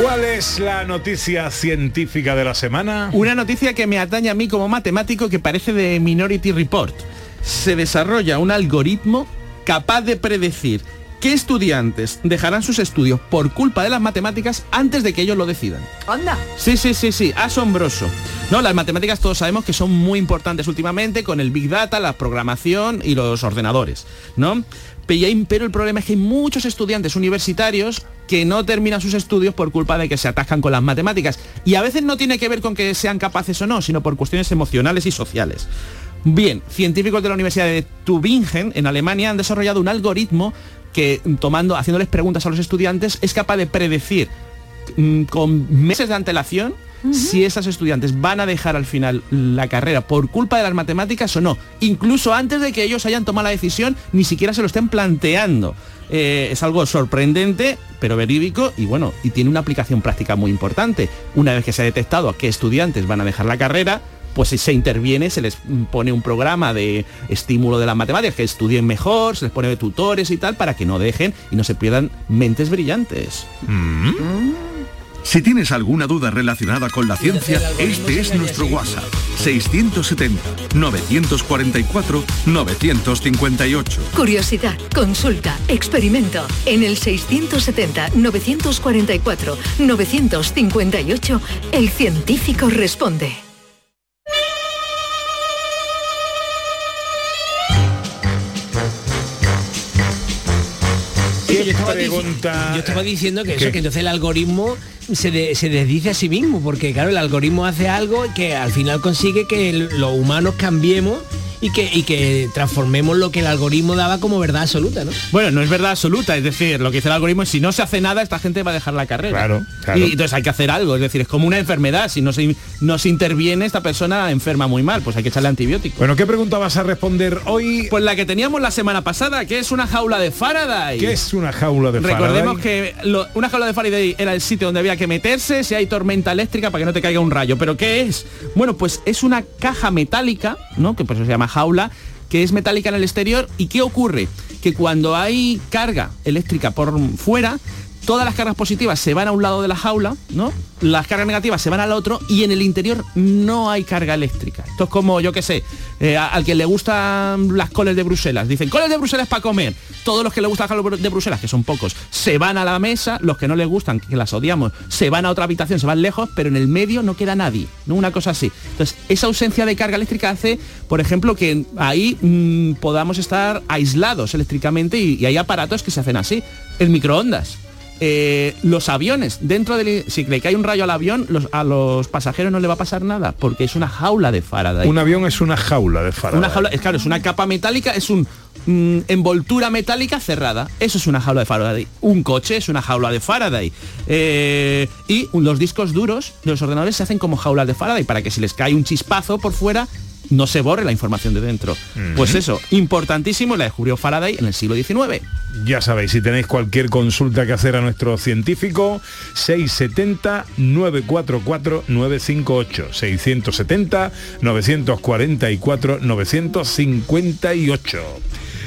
¿Cuál es la noticia científica de la semana? Una noticia que me atañe a mí como matemático que parece de Minority Report. Se desarrolla un algoritmo capaz de predecir qué estudiantes dejarán sus estudios por culpa de las matemáticas antes de que ellos lo decidan. Anda. Sí, sí, sí, sí, asombroso. No, las matemáticas todos sabemos que son muy importantes últimamente con el Big Data, la programación y los ordenadores, ¿no? Pero el problema es que hay muchos estudiantes universitarios que no terminan sus estudios por culpa de que se atascan con las matemáticas. Y a veces no tiene que ver con que sean capaces o no, sino por cuestiones emocionales y sociales. Bien, científicos de la Universidad de Tübingen, en Alemania, han desarrollado un algoritmo que, tomando, haciéndoles preguntas a los estudiantes, es capaz de predecir mm, con meses de antelación si esas estudiantes van a dejar al final la carrera por culpa de las matemáticas o no, incluso antes de que ellos hayan tomado la decisión, ni siquiera se lo estén planteando. Eh, es algo sorprendente, pero verídico y bueno, y tiene una aplicación práctica muy importante. Una vez que se ha detectado a qué estudiantes van a dejar la carrera, pues se interviene, se les mm, pone un programa de estímulo de las matemáticas, que estudien mejor, se les pone de tutores y tal, para que no dejen y no se pierdan mentes brillantes. Si tienes alguna duda relacionada con la ciencia, este es nuestro WhatsApp. 670-944-958. Curiosidad, consulta, experimento. En el 670-944-958, el científico responde. Pregunta- yo estaba diciendo que ¿Qué? eso, que entonces el algoritmo se, de- se desdice a sí mismo, porque claro, el algoritmo hace algo que al final consigue que el- los humanos cambiemos y que, y que transformemos lo que el algoritmo daba como verdad absoluta, ¿no? Bueno, no es verdad absoluta, es decir, lo que dice el algoritmo es si no se hace nada, esta gente va a dejar la carrera. Claro, claro. Y entonces hay que hacer algo, es decir, es como una enfermedad, si no se, no se interviene, esta persona enferma muy mal, pues hay que echarle antibiótico. Bueno, ¿qué pregunta vas a responder hoy? Pues la que teníamos la semana pasada, que es una jaula de Faraday. ¿Qué es una jaula de Recordemos que lo- una jaula de Faraday era el sitio donde había que meterse si hay tormenta eléctrica para que no te caiga un rayo. ¿Pero qué es? Bueno, pues es una caja metálica, ¿no? Que por eso se llama jaula, que es metálica en el exterior. ¿Y qué ocurre? Que cuando hay carga eléctrica por fuera, todas las cargas positivas se van a un lado de la jaula, ¿no? Las cargas negativas se van al otro y en el interior no hay carga eléctrica. Esto es como, yo qué sé, eh, al que le gustan las coles de Bruselas. Dicen, coles de Bruselas para comer. Todos los que le gustan las coles de Bruselas, que son pocos, se van a la mesa, los que no les gustan, que las odiamos, se van a otra habitación, se van lejos, pero en el medio no queda nadie, ¿no? Una cosa así. Entonces, esa ausencia de carga eléctrica hace, por ejemplo, que ahí mm, podamos estar aislados eléctricamente y, y hay aparatos que se hacen así. El microondas. Eh, los aviones, dentro del... Si le cae un rayo al avión, los- a los pasajeros no le va a pasar nada, porque es una jaula de Faraday. Un avión es una jaula de Faraday. Una jaula, es claro, es una capa metálica, es un mm, envoltura metálica cerrada. Eso es una jaula de Faraday. Un coche es una jaula de Faraday. Eh, y los discos duros de los ordenadores se hacen como jaulas de Faraday para que si les cae un chispazo por fuera no se borre la información de dentro. Pues eso, importantísimo, la descubrió Faraday en el siglo XIX. Ya sabéis, si tenéis cualquier consulta que hacer a nuestro científico, 670-944-958, 670-944-958.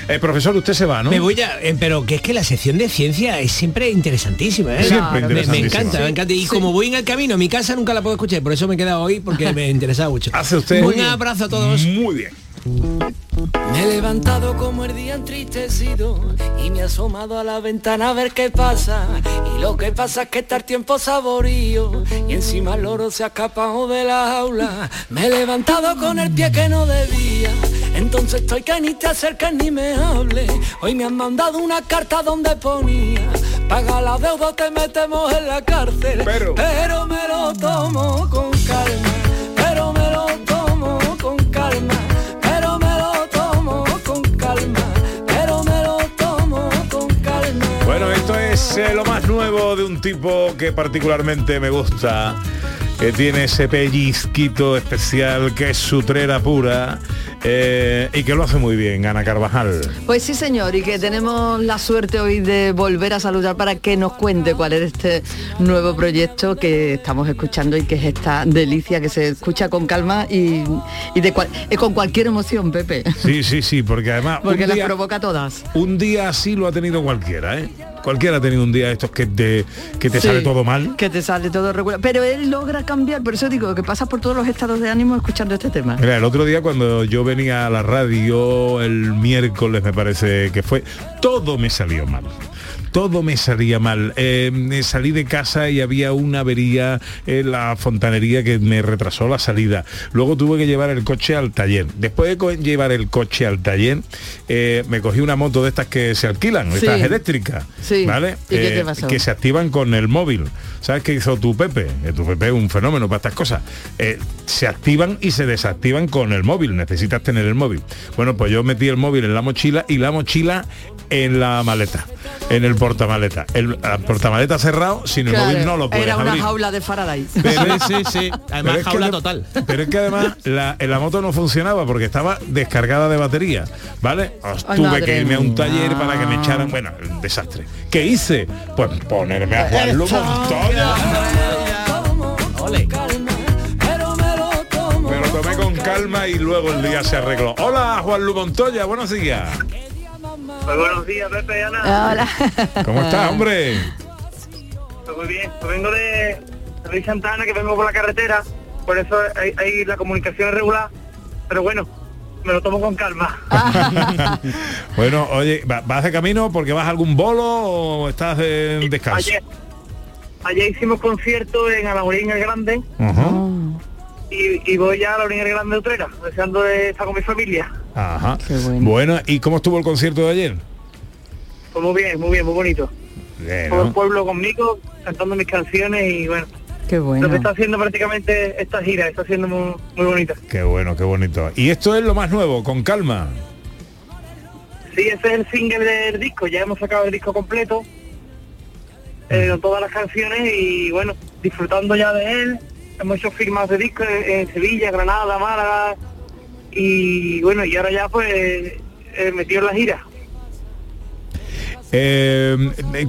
Eh, profesor, usted se va, ¿no? Me voy a, eh, pero que es que la sección de ciencia es siempre interesantísima, ¿eh? Siempre Me- encanta, me encanta. Y como voy en el camino, mi casa nunca la puedo escuchar, por eso me he quedado hoy, porque me interesaba mucho. Hace usted Un abrazo a todos. Muy bien. Me he levantado como el día entristecido y me he asomado a la ventana a ver qué pasa. Y lo que pasa es que está el tiempo saborío y encima el loro se ha escapado de la jaula. Me he levantado con el pie que no debía. Entonces estoy que ni te acerques ni me hable. Hoy me han mandado una carta donde ponía Paga la deuda, te metemos en la cárcel. Pero, me lo tomo con calma. Es eh, lo más nuevo de un tipo que particularmente me gusta, que tiene ese pellizquito especial, que es sutrera pura eh, y que lo hace muy bien, Ana Carvajal. Pues sí, señor, y que tenemos la suerte hoy de volver a saludar para que nos cuente cuál es este nuevo proyecto que estamos escuchando y que es esta delicia que se escucha con calma y, y de cual- y con cualquier emoción, Pepe. Sí, sí, sí, porque además Porque las provoca todas. un día así lo ha tenido cualquiera, ¿eh? Cualquiera ha tenido un día de estos que te, que te Sí, sale todo mal. Que te sale todo regular. Pero él logra cambiar, por eso digo que pasas por todos los estados de ánimo escuchando este tema. Mira, el otro día cuando yo venía a la radio, el miércoles me parece que fue, todo me salió mal. Todo me salía mal. Eh, salí de casa y había una avería en la fontanería que me retrasó la salida. Luego tuve que llevar el coche al taller. Después de llevar el coche al taller, eh, me cogí una moto de estas que se alquilan, Sí. estas eléctricas, Sí. ¿vale? ¿Y qué te Eh, pasó? que se activan con el móvil. ¿Sabes qué hizo tu Pepe? Tu Pepe es un fenómeno para estas cosas. Se activan y se desactivan con el móvil. Necesitas tener el móvil. Bueno, pues yo metí el móvil en la mochila y la mochila en la maleta, en el portamaleta. El, el portamaleta cerrado, sin el Claro, móvil no lo puedes Era una abrir. jaula de Faraday. Pero- Sí, sí, sí. Además, Pero es que jaula total. Pero es que además la, la moto no funcionaba porque estaba descargada de batería, ¿vale? Os Ay, tuve que irme a un mía. taller para que me echaran, bueno, un desastre. ¿Qué hice? Pues ponerme a Juan Lugo Montoya. Ole. Me lo tomé con calma y luego el día se arregló. Hola, Juan Lu Montoya, buenos días. Pues buenos días, Pepe y Ana. Hola. ¿Cómo estás, hombre? Pues muy bien, pues vengo de, de Santana, que vengo por la carretera, por eso hay, hay la comunicación es regular, pero bueno, me lo tomo con calma. Bueno, oye, ¿va- ¿vas de camino porque vas a algún bolo o estás de descanso? Ayer, ayer hicimos concierto en Alamorín el Grande y, y voy ya a la Orilla el Grande de Utrera, deseando de estar con mi familia. Ajá. Bueno, ¿y cómo estuvo el concierto de ayer? Pues muy bien, muy bien, muy bonito. Bien, Todo el pueblo conmigo, cantando mis canciones y bueno, Qué lo bueno. que está haciendo prácticamente esta gira, está siendo muy, muy bonita. Qué bueno, qué bonito. Y esto es lo más nuevo, con calma. Sí, ese es el single del disco, ya hemos sacado el disco completo, eh, con todas las canciones y bueno, disfrutando ya de él. Hemos hecho firmas de disco en, en Sevilla, Granada, Málaga y bueno, y ahora ya pues eh, metido en la gira. Eh,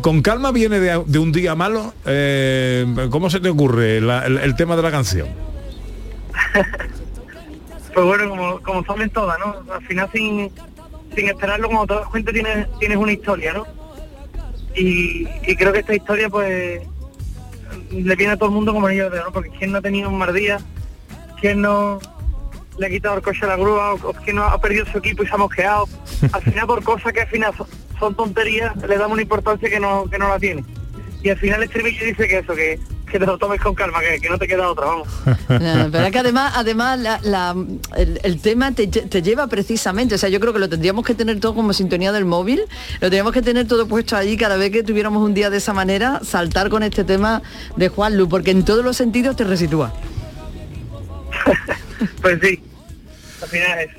con calma viene de, de un día malo. Eh, ¿Cómo se te ocurre la- el, el tema de la canción? Pues bueno, como, como salen todas, ¿no? Al final sin, sin esperarlo, cuando te das cuenta tienes, tienes una historia, ¿no? Y, y creo que esta historia pues le viene a todo el mundo como anillo de ¿no? Porque quien no ha tenido un mal día, quien no le ha quitado el coche a la grúa, o, quien no ha perdido su equipo y se ha mosqueado, al final por cosas que al final son, son tonterías, le damos una importancia que no, que no la tiene. Y al final el estribillo dice que eso, que, que te lo tomes con calma, que, que no te queda otra, vamos. No, pero es que además, además la- la- el, el tema te lleva precisamente, o sea, yo creo que lo tendríamos que tener todo como sintonía del móvil, lo tendríamos que tener todo puesto allí cada vez que tuviéramos un día de esa manera, saltar con este tema de Juan Lu, porque en todos los sentidos te resitúa. Pues sí, al final es.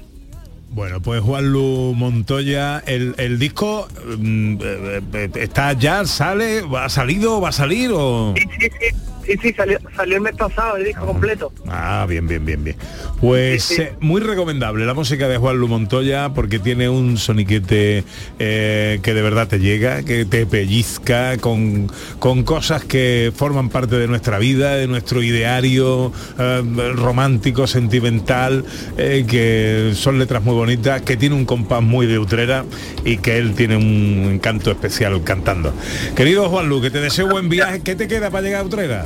Bueno, pues Juan Lu Montoya, el, el disco mm, eh, eh, está ya, sale, ha salido, va a salir o. Sí, sí, sí, sí, sí, salió, salió el mes pasado el disco completo. Ah, bien, bien, bien, bien. Pues eh, muy recomendable la música de Juan Lu Montoya porque tiene un soniquete eh, que de verdad te llega, que te pellizca con, con cosas que forman parte de nuestra vida, de nuestro ideario eh, romántico, sentimental, que son letras muy bonitas, que tiene un compás muy de utrera y que él tiene un encanto especial cantando. Querido Juan Lu, que te deseo buen viaje. ¿Qué te queda para llegar a Utrera?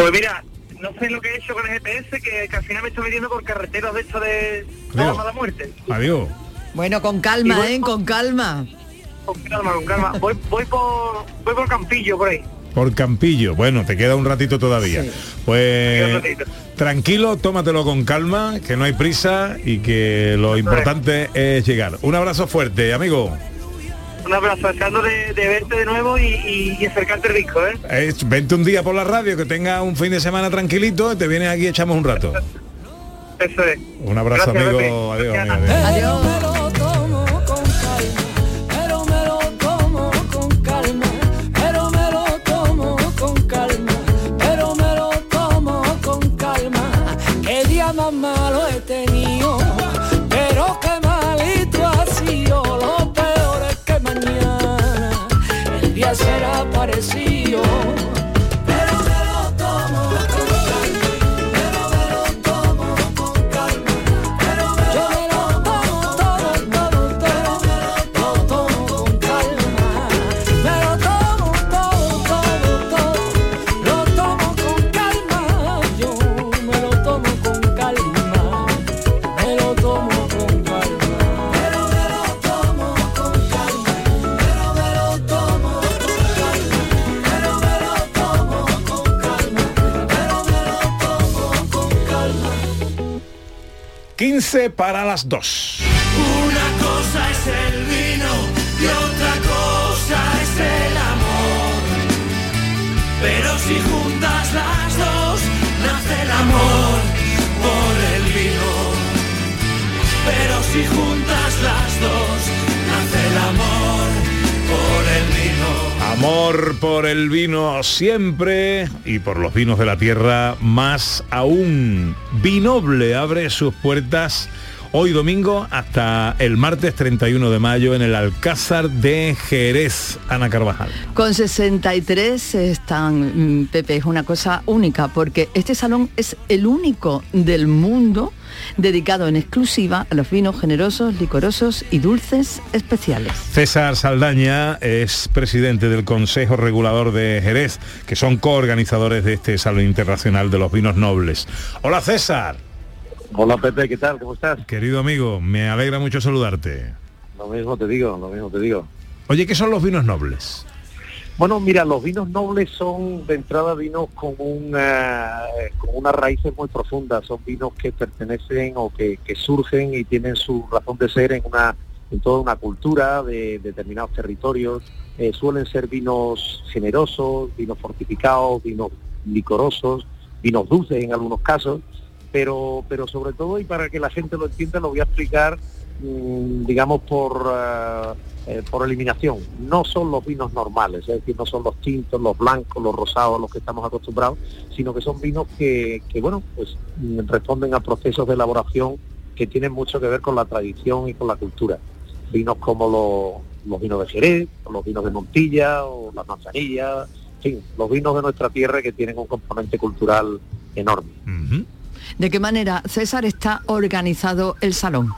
Pues mira, no sé lo que he hecho con el GPS, que, que al final me estoy metiendo por carreteras de hecho de, de la mala muerte. Adiós. Bueno, con calma, voy- ¿eh? Con calma. Con calma, con calma. Voy, voy por voy por Campillo por ahí. Por Campillo. Bueno, te queda un ratito todavía. Pues Un ratito. tranquilo, tómatelo con calma, que no hay prisa y que lo importante es llegar. Un abrazo fuerte, amigo. Un abrazo, deseando de, de verte de nuevo y, y- y acercarte disco, ¿eh? Eh, vente un día por la radio, que tenga un fin de semana tranquilito, te vienes aquí y echamos un rato. Eso es. Un abrazo, Gracias, amigo. Adiós, amigo, adiós. Las 2. Una cosa es el vino y otra cosa es el amor. Pero si juntas las dos, nace el amor por el vino. Pero si juntas las dos, nace el amor por el vino. Amor por el vino siempre y por los vinos de la tierra más aún. Vinoble abre sus puertas hoy domingo hasta el martes 31 de mayo en el Alcázar de Jerez, Ana Carvajal. Con 63 están, mm, Pepe, es una cosa única, porque este salón es el único del mundo dedicado en exclusiva a los vinos generosos, licorosos y dulces especiales. César Saldaña es presidente del Consejo Regulador de Jerez, que son coorganizadores de este Salón Internacional de los Vinos Nobles. Hola César. Hola Pepe, ¿qué tal? ¿Cómo estás? Querido amigo, me alegra mucho saludarte. Lo mismo te digo, lo mismo te digo. Oye, ¿qué son los vinos nobles? Bueno, mira, los vinos nobles son de entrada vinos con una, con unas raíces muy profundas, son vinos que pertenecen o que, que surgen y tienen su razón de ser en una en toda una cultura de determinados territorios. Eh, suelen ser vinos generosos, vinos fortificados, vinos licorosos, vinos dulces en algunos casos, pero, pero sobre todo, y para que la gente lo entienda, lo voy a explicar, mm, digamos, por, ah, eh, por eliminación. No son los vinos normales, es decir, no son los tintos, los blancos, los rosados, los que estamos acostumbrados, sino que son vinos que, que, bueno, pues mm, responden a procesos de elaboración que tienen mucho que ver con la tradición y con la cultura. Vinos como los, los vinos de Jerez, los vinos de Montilla, o las manzanillas, en fin, los vinos de nuestra tierra que tienen un componente cultural enorme. ¿De qué manera, César, está organizado el salón?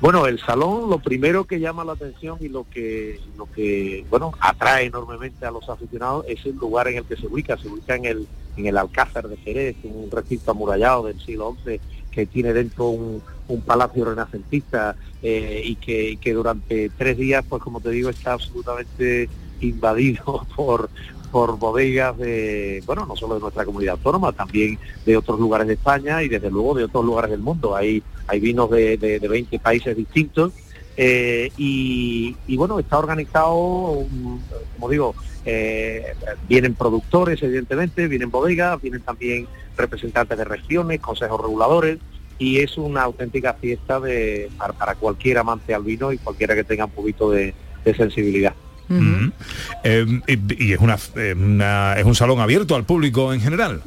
Bueno, el salón lo primero que llama la atención y lo que lo que bueno atrae enormemente a los aficionados es el lugar en el que se ubica. Se ubica en el en el Alcázar de Jerez, un recinto amurallado del siglo XI que tiene dentro un, palacio renacentista eh, y, que, y que durante tres días, pues como te digo, está absolutamente invadido por por bodegas de, bueno, no solo de nuestra comunidad autónoma, también de otros lugares de España y desde luego de otros lugares del mundo. Hay, hay vinos de, de, de 20 países distintos eh, y, bueno, está organizado, como digo, eh, vienen productores evidentemente, vienen bodegas, vienen también representantes de regiones, consejos reguladores y es una auténtica fiesta de, para, cualquier amante al vino y cualquiera que tenga un poquito de sensibilidad. Mm. Eh, y, y es, una, eh, una- es un salón abierto al público en general.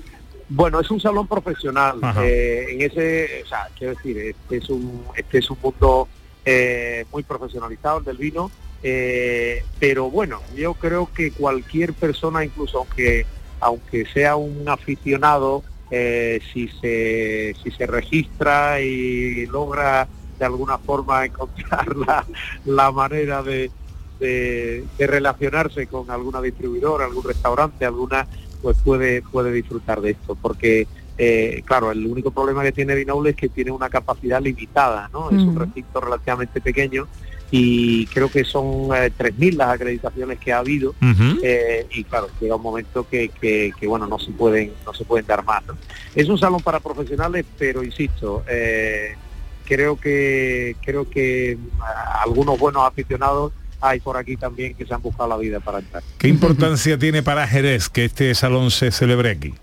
Bueno, es un salón profesional. Eh, en ese, o sea, quiero decir, este es un, este es un mundo eh, muy profesionalizado el del vino, eh, pero bueno, yo creo que cualquier persona, incluso aunque aunque sea un aficionado, eh, si se si se registra y logra de alguna forma encontrar la, la manera de, de, de relacionarse con alguna distribuidora, algún restaurante, alguna, pues puede, puede disfrutar de esto, porque eh, claro, el único problema que tiene Vinoble es que tiene una capacidad limitada, ¿no? Es un recinto relativamente pequeño y creo que son eh, 3.000 las acreditaciones que ha habido eh, y claro, llega un momento que, que, que, bueno, no se pueden, no se pueden dar más. ¿no? Es un salón para profesionales, pero insisto, eh, creo que creo que a algunos buenos aficionados hay por aquí también que se han buscado la vida para entrar. ¿Qué importancia tiene para Jerez que este salón se celebre aquí?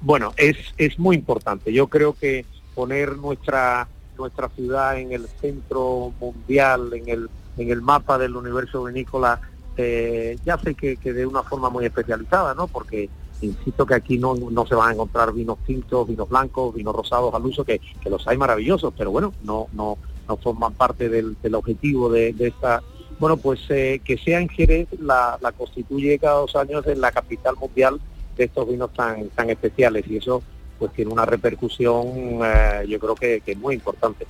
Bueno, es, es muy importante. Yo creo que poner nuestra nuestra ciudad en el centro mundial, en el, en el mapa del universo vinícola, eh, ya sé que, que de una forma muy especializada, ¿no? Porque insisto que aquí no, no se van a encontrar vinos tintos, vinos blancos, vinos rosados al uso, que, que los hay maravillosos, pero bueno, no, no, no forman parte del, del objetivo de, de esta bueno, pues eh, que sea en Jerez la, la constituye cada dos años en la capital mundial de estos vinos tan, tan especiales y eso pues tiene una repercusión eh, yo creo que, que es muy importante.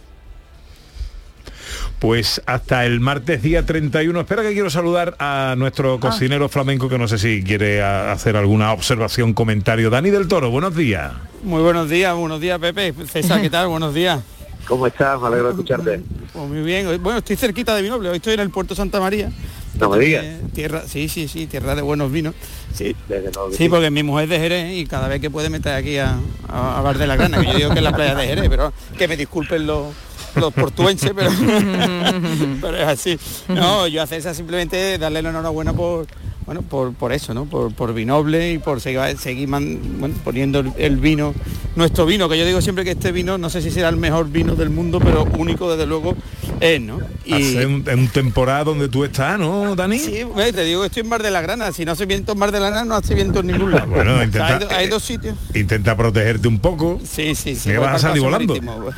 Pues hasta el martes día 31. Espera que quiero saludar a nuestro cocinero flamenco que no sé si quiere a- hacer alguna observación, comentario. Dani del Toro, buenos días. Muy buenos días, buenos días Pepe. César, ¿qué tal? Buenos días. ¿Cómo estás? Me alegro de escucharte. Pues muy bien. Bueno, estoy cerquita de Vinoble, hoy estoy en el puerto Santa María. No me digas. Eh, Tierra, sí, sí, sí, tierra de buenos vinos. Sí, Desde luego sí, porque mi mujer es de Jerez y cada vez que puede meter aquí a, a, a Bar de la Grana, que yo digo que es la playa de Jerez, pero que me disculpen los, los portuenses, pero, pero es así. No, yo a César simplemente darle la enhorabuena por bueno por, por eso, ¿no? Por, por Vinoble y por seguir, seguir man- bueno, poniendo el, el vino, nuestro vino, que yo digo siempre que este vino, no sé si será el mejor vino del mundo, pero único desde luego es, ¿no? Hace un, en un temporada donde tú estás, ¿no, Dani? Sí, te digo que estoy en Mar de la Grana. Si no hace viento en Mar de la Grana, no hace viento en ningún lado. Bueno, O sea, intenta- hay, hay dos sitios. Intenta protegerte un poco. Sí, sí, sí. Que vas a salir volando. pues.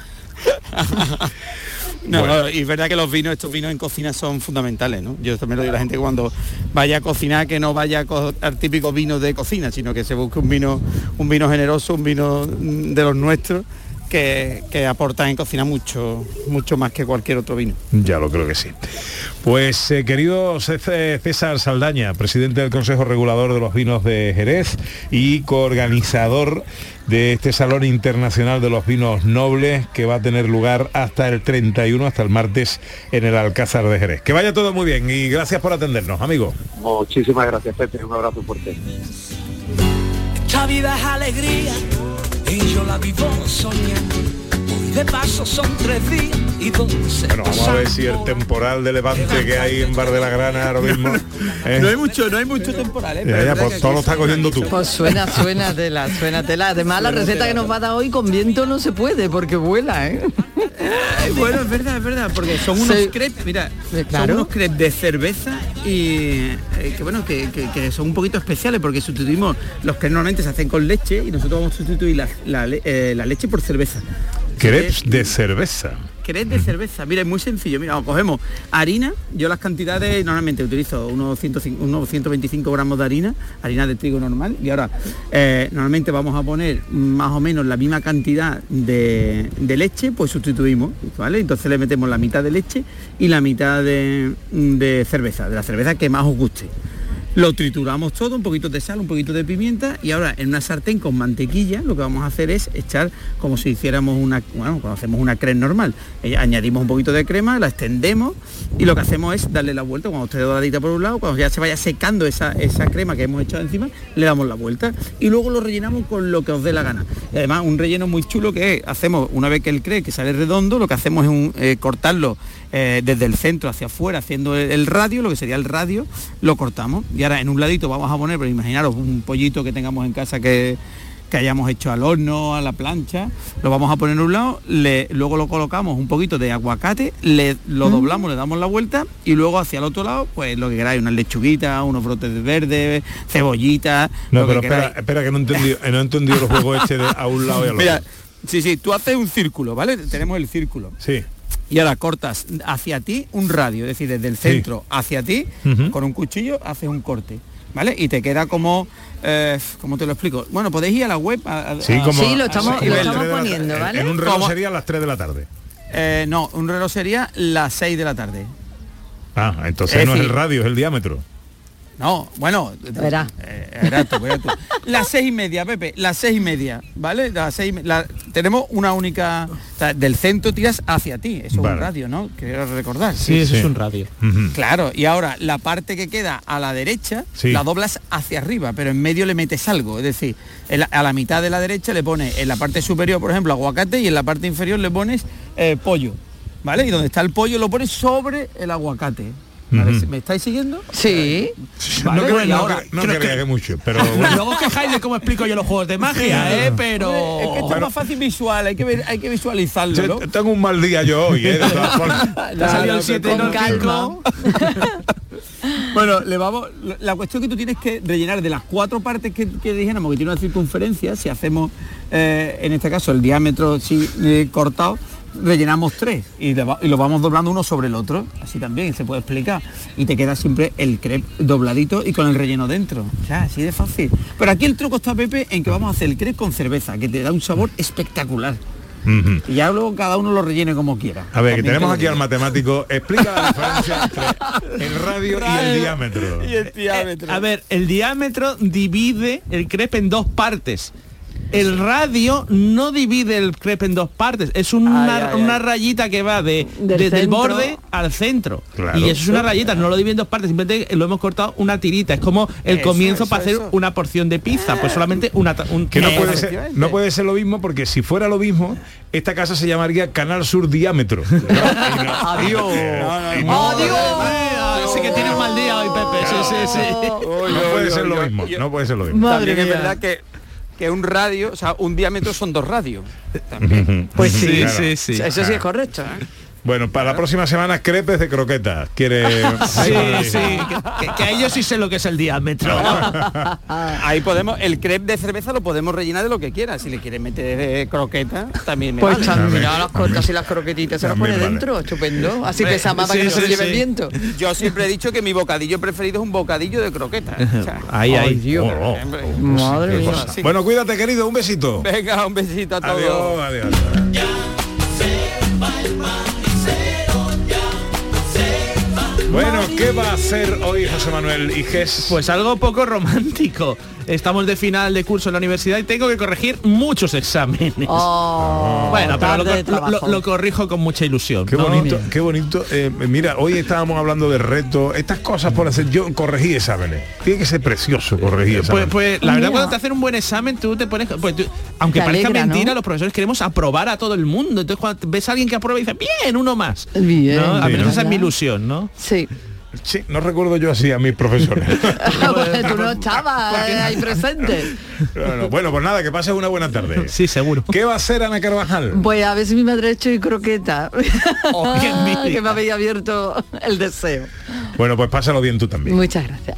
No, Bueno. no, y es verdad que los vinos, estos vinos en cocina son fundamentales, ¿no? Yo también lo digo a la gente cuando vaya a cocinar que no vaya al típico vino de cocina, sino que se busque un vino, un vino generoso, un vino mm, de los nuestros, que, que aporta en cocina mucho, mucho más que cualquier otro vino. Ya lo creo que sí. Pues eh, querido Cé- César Saldaña, presidente del Consejo Regulador de los Vinos de Jerez y coorganizador de este Salón Internacional de los Vinos Nobles que va a tener lugar hasta el 31, hasta el martes en el Alcázar de Jerez. Que vaya todo muy bien y gracias por atendernos, amigo. Muchísimas gracias, Pepe. Un abrazo fuerte. Esta vida es alegría y yo la vivo soñando. Hoy de paso son tres días y dos se Bueno, vamos a ver si el temporal de levante que hay en Bar de la Grana ahora mismo... ¿eh? No hay mucho, no hay mucho temporal, ¿eh? Ya, ya, pues todo lo está cogiendo tú. Pues suena, suena tela, suena tela. Además, la receta que nos va a dar hoy con viento no se puede porque vuela, ¿eh? Ay, bueno, es verdad, es verdad, porque son unos Sí. crepes, mira, claro. son unos crepes de cerveza y eh, que bueno, que, que- que son un poquito especiales porque sustituimos los que normalmente se hacen con leche y nosotros vamos a sustituir la, la eh, la leche por cerveza. Crepes de cerveza. Crepes de cerveza, mira, es muy sencillo, mira, cogemos harina, yo las cantidades normalmente utilizo unos, 105 unos 125 gramos de harina, harina de trigo normal, y ahora eh, normalmente vamos a poner más o menos la misma cantidad de, de leche, pues sustituimos, ¿vale? Entonces le metemos la mitad de leche y la mitad de, de cerveza, de la cerveza que más os guste. Lo trituramos todo, un poquito de sal, un poquito de pimienta y ahora en una sartén con mantequilla lo que vamos a hacer es echar como si hiciéramos una, bueno, cuando hacemos una crema normal. Eh, añadimos un poquito de crema, la extendemos y lo que hacemos es darle la vuelta cuando esté doradita por un lado, cuando ya se vaya secando esa, esa crema que hemos echado encima, le damos la vuelta y luego lo rellenamos con lo que os dé la gana. Además un relleno muy chulo que hacemos una vez que él cree que sale redondo, lo que hacemos es un, eh, cortarlo eh, desde el centro hacia afuera, haciendo el, el radio, lo que sería el radio, lo cortamos. Y ahora en un ladito vamos a poner, pero imaginaros un pollito que tengamos en casa que, que hayamos hecho al horno, a la plancha, lo vamos a poner en un lado, le- luego lo colocamos un poquito de aguacate, le, lo doblamos, le damos la vuelta y luego hacia el otro lado, pues lo que queráis, unas lechuguitas, unos brotes de verde, cebollitas, No, lo pero que espera, que no he entendido, no he entendido el juego este de a un lado y al otro. Mira, sí, sí, tú haces un círculo, ¿vale? Tenemos el círculo. Sí. Y ahora cortas hacia ti un radio, es decir, desde el Sí. centro hacia ti, con un cuchillo haces un corte. ¿Vale? Y te queda como, eh, ¿cómo te lo explico? Bueno, podéis ir a la web. a- a- Sí, como Sí, lo estamos- lo estamos la- poniendo, en- ¿vale? En un reloj ¿Cómo? sería a las 3 de la tarde. Eh, no, un reloj sería las 6 de la tarde. Ah, entonces Es no es el radio, es el diámetro. No, bueno, Verá. eh. Las seis y media, Pepe, las seis y media, ¿vale? Las seis la- tenemos una única, o sea, del centro tiras hacia ti, eso es un radio, ¿no? Quiero recordar. Sí, eso Sí. es un radio. Claro, y ahora la parte que queda a la derecha Sí. la doblas hacia arriba, pero en medio le metes algo, es decir, la- a la mitad de la derecha le pones en la parte superior, por ejemplo, aguacate y en la parte inferior le pones eh, pollo, ¿vale? Y donde está el pollo lo pones sobre el aguacate. ¿Me estáis siguiendo? Sí. Vale, no creo, no ahora, no creo que- que mucho, pero Bueno, luego os quejáis de cómo explico yo los juegos de magia, ¿eh? Pero... Es que esto es más fácil visual, hay que, ver, hay que visualizarlo, tengo un mal día yo hoy, ¿eh? Ha salido el Claro, 7 con no el calma. 5. bueno, le vamos. la- La cuestión que tú tienes que rellenar de las cuatro partes que, que dijéramos que tiene una circunferencia, si hacemos eh, en este caso el diámetro sí, eh, cortado, rellenamos tres y, le va- y lo vamos doblando uno sobre el otro, así también se puede explicar. Y te queda siempre el crepe dobladito y con el relleno dentro. O sea, así de fácil. Pero aquí el truco está, Pepe, en que vamos a hacer el crepe con cerveza, que te da un sabor espectacular. Y ya luego cada uno lo rellene como quiera. A ver, que tenemos te aquí al matemático. Explica la diferencia entre el radio y el diámetro. Eh, a ver, el diámetro divide el crepe en dos partes. El radio no divide el crepe en dos partes, es una, Ay, ay, una ay. rayita que va de, Del desde el borde al centro. Claro. Y eso es una rayita, no lo divide en dos partes, simplemente lo hemos cortado una tirita. Es como el Eso, comienzo eso, para hacer una porción de pizza, pues solamente una... Un, Que no puede, ser, efectivamente. no puede ser lo mismo porque si fuera lo mismo, esta casa se llamaría Canal Sur Diámetro. Adiós. No- Ah, que tiene un mal día hoy, Pepe. Sí, sí, sí. No puede ser lo mismo. No puede ser lo mismo. Madre También es verdad que, que un radio, o sea, un diámetro son dos radios. También. Pues sí. Sí, Claro. sí, sí. Eso sí es correcto. ¿eh? Bueno, para la próxima semana crepes de croquetas. Quiere. Sí, sí, que, que- que a ellos sí sé lo que es el diámetro. Ahí podemos, el crepe de cerveza lo podemos rellenar de lo que quiera. Si le quieres meter eh, croqueta, también me Pues vale. también, las cortas y las croquetitas se las pone vale. dentro, estupendo. Así más para sí, que no se lo sí, lleve sí. el viento. Yo siempre he dicho que mi bocadillo preferido es un bocadillo de croqueta. O sea, Ahí, ahí. Dios. Oh, oh. hombre, Madre mía. así. Bueno, cuídate, querido. Un besito. Venga, un besito a todos. Adiós, adiós. Bueno, ¿qué va a hacer hoy José Manuel Iges? Pues algo poco romántico. Estamos de final de curso en la universidad y tengo que corregir muchos exámenes. Oh, bueno, pero lo, corrijo con mucha ilusión. Qué ¿no? bonito, qué bonito. Eh, mira, hoy estábamos hablando de retos, estas cosas por hacer. Yo corregí exámenes. Tiene que ser precioso corregir Pues, exámenes. pues la verdad Mira. cuando te hacen un buen examen tú te pones pues, tú- aunque Te parezca alegra, mentira ¿no? los profesores queremos aprobar a todo el mundo entonces cuando ves a alguien que aprueba y dice bien uno más Bien. ¿no? menos ¿no? esa es mi ilusión ¿no? Sí. Sí, no recuerdo yo así a mis profesores. Bueno, tú no estabas eh, ahí presente. bueno, bueno, pues nada, que pases una buena tarde. sí seguro ¿Qué va a hacer Ana Carvajal? Pues a ver si mi madre ha hecho y croqueta. Oh, que me había abierto el deseo. Bueno, pues pásalo bien tú también. Muchas gracias.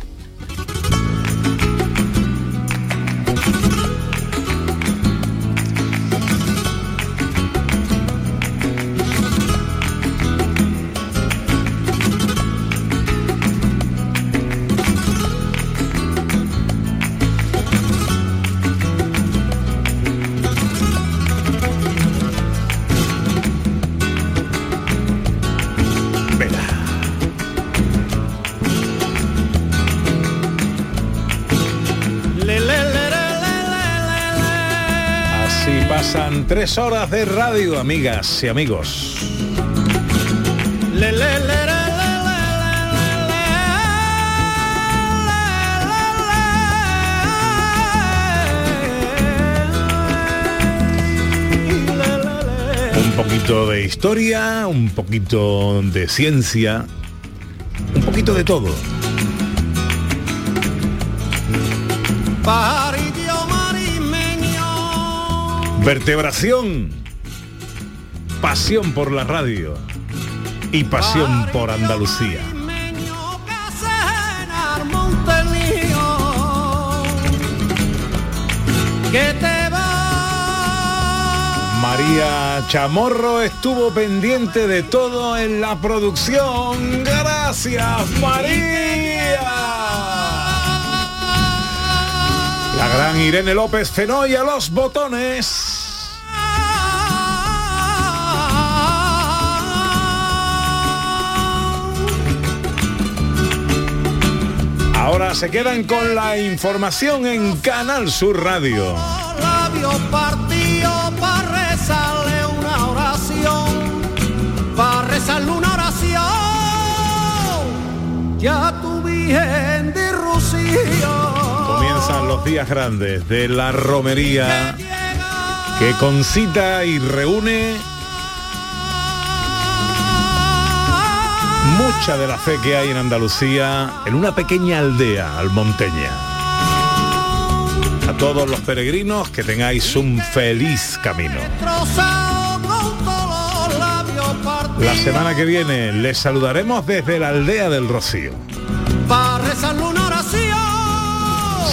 Horas de radio, amigas y amigos. Un poquito de historia, un poquito de ciencia, un poquito de todo. Vertebración, pasión por la radio y pasión por Andalucía. María Chamorro estuvo pendiente de todo en la producción. Gracias, María. La gran Irene López Fenoy a los botones. Ahora se quedan con la información en Canal Sur Radio. labio partido para rezarle una oración, para rezarle una oración, ya tu virgen de Rocío. Comienzan los días grandes de la romería que concita y reúne mucha de la fe que hay en Andalucía en una pequeña aldea almonteña. A todos los peregrinos que tengáis un feliz camino. La semana que viene les saludaremos desde la aldea del Rocío.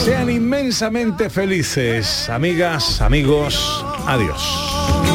Sean inmensamente felices, amigas, amigos. Adiós.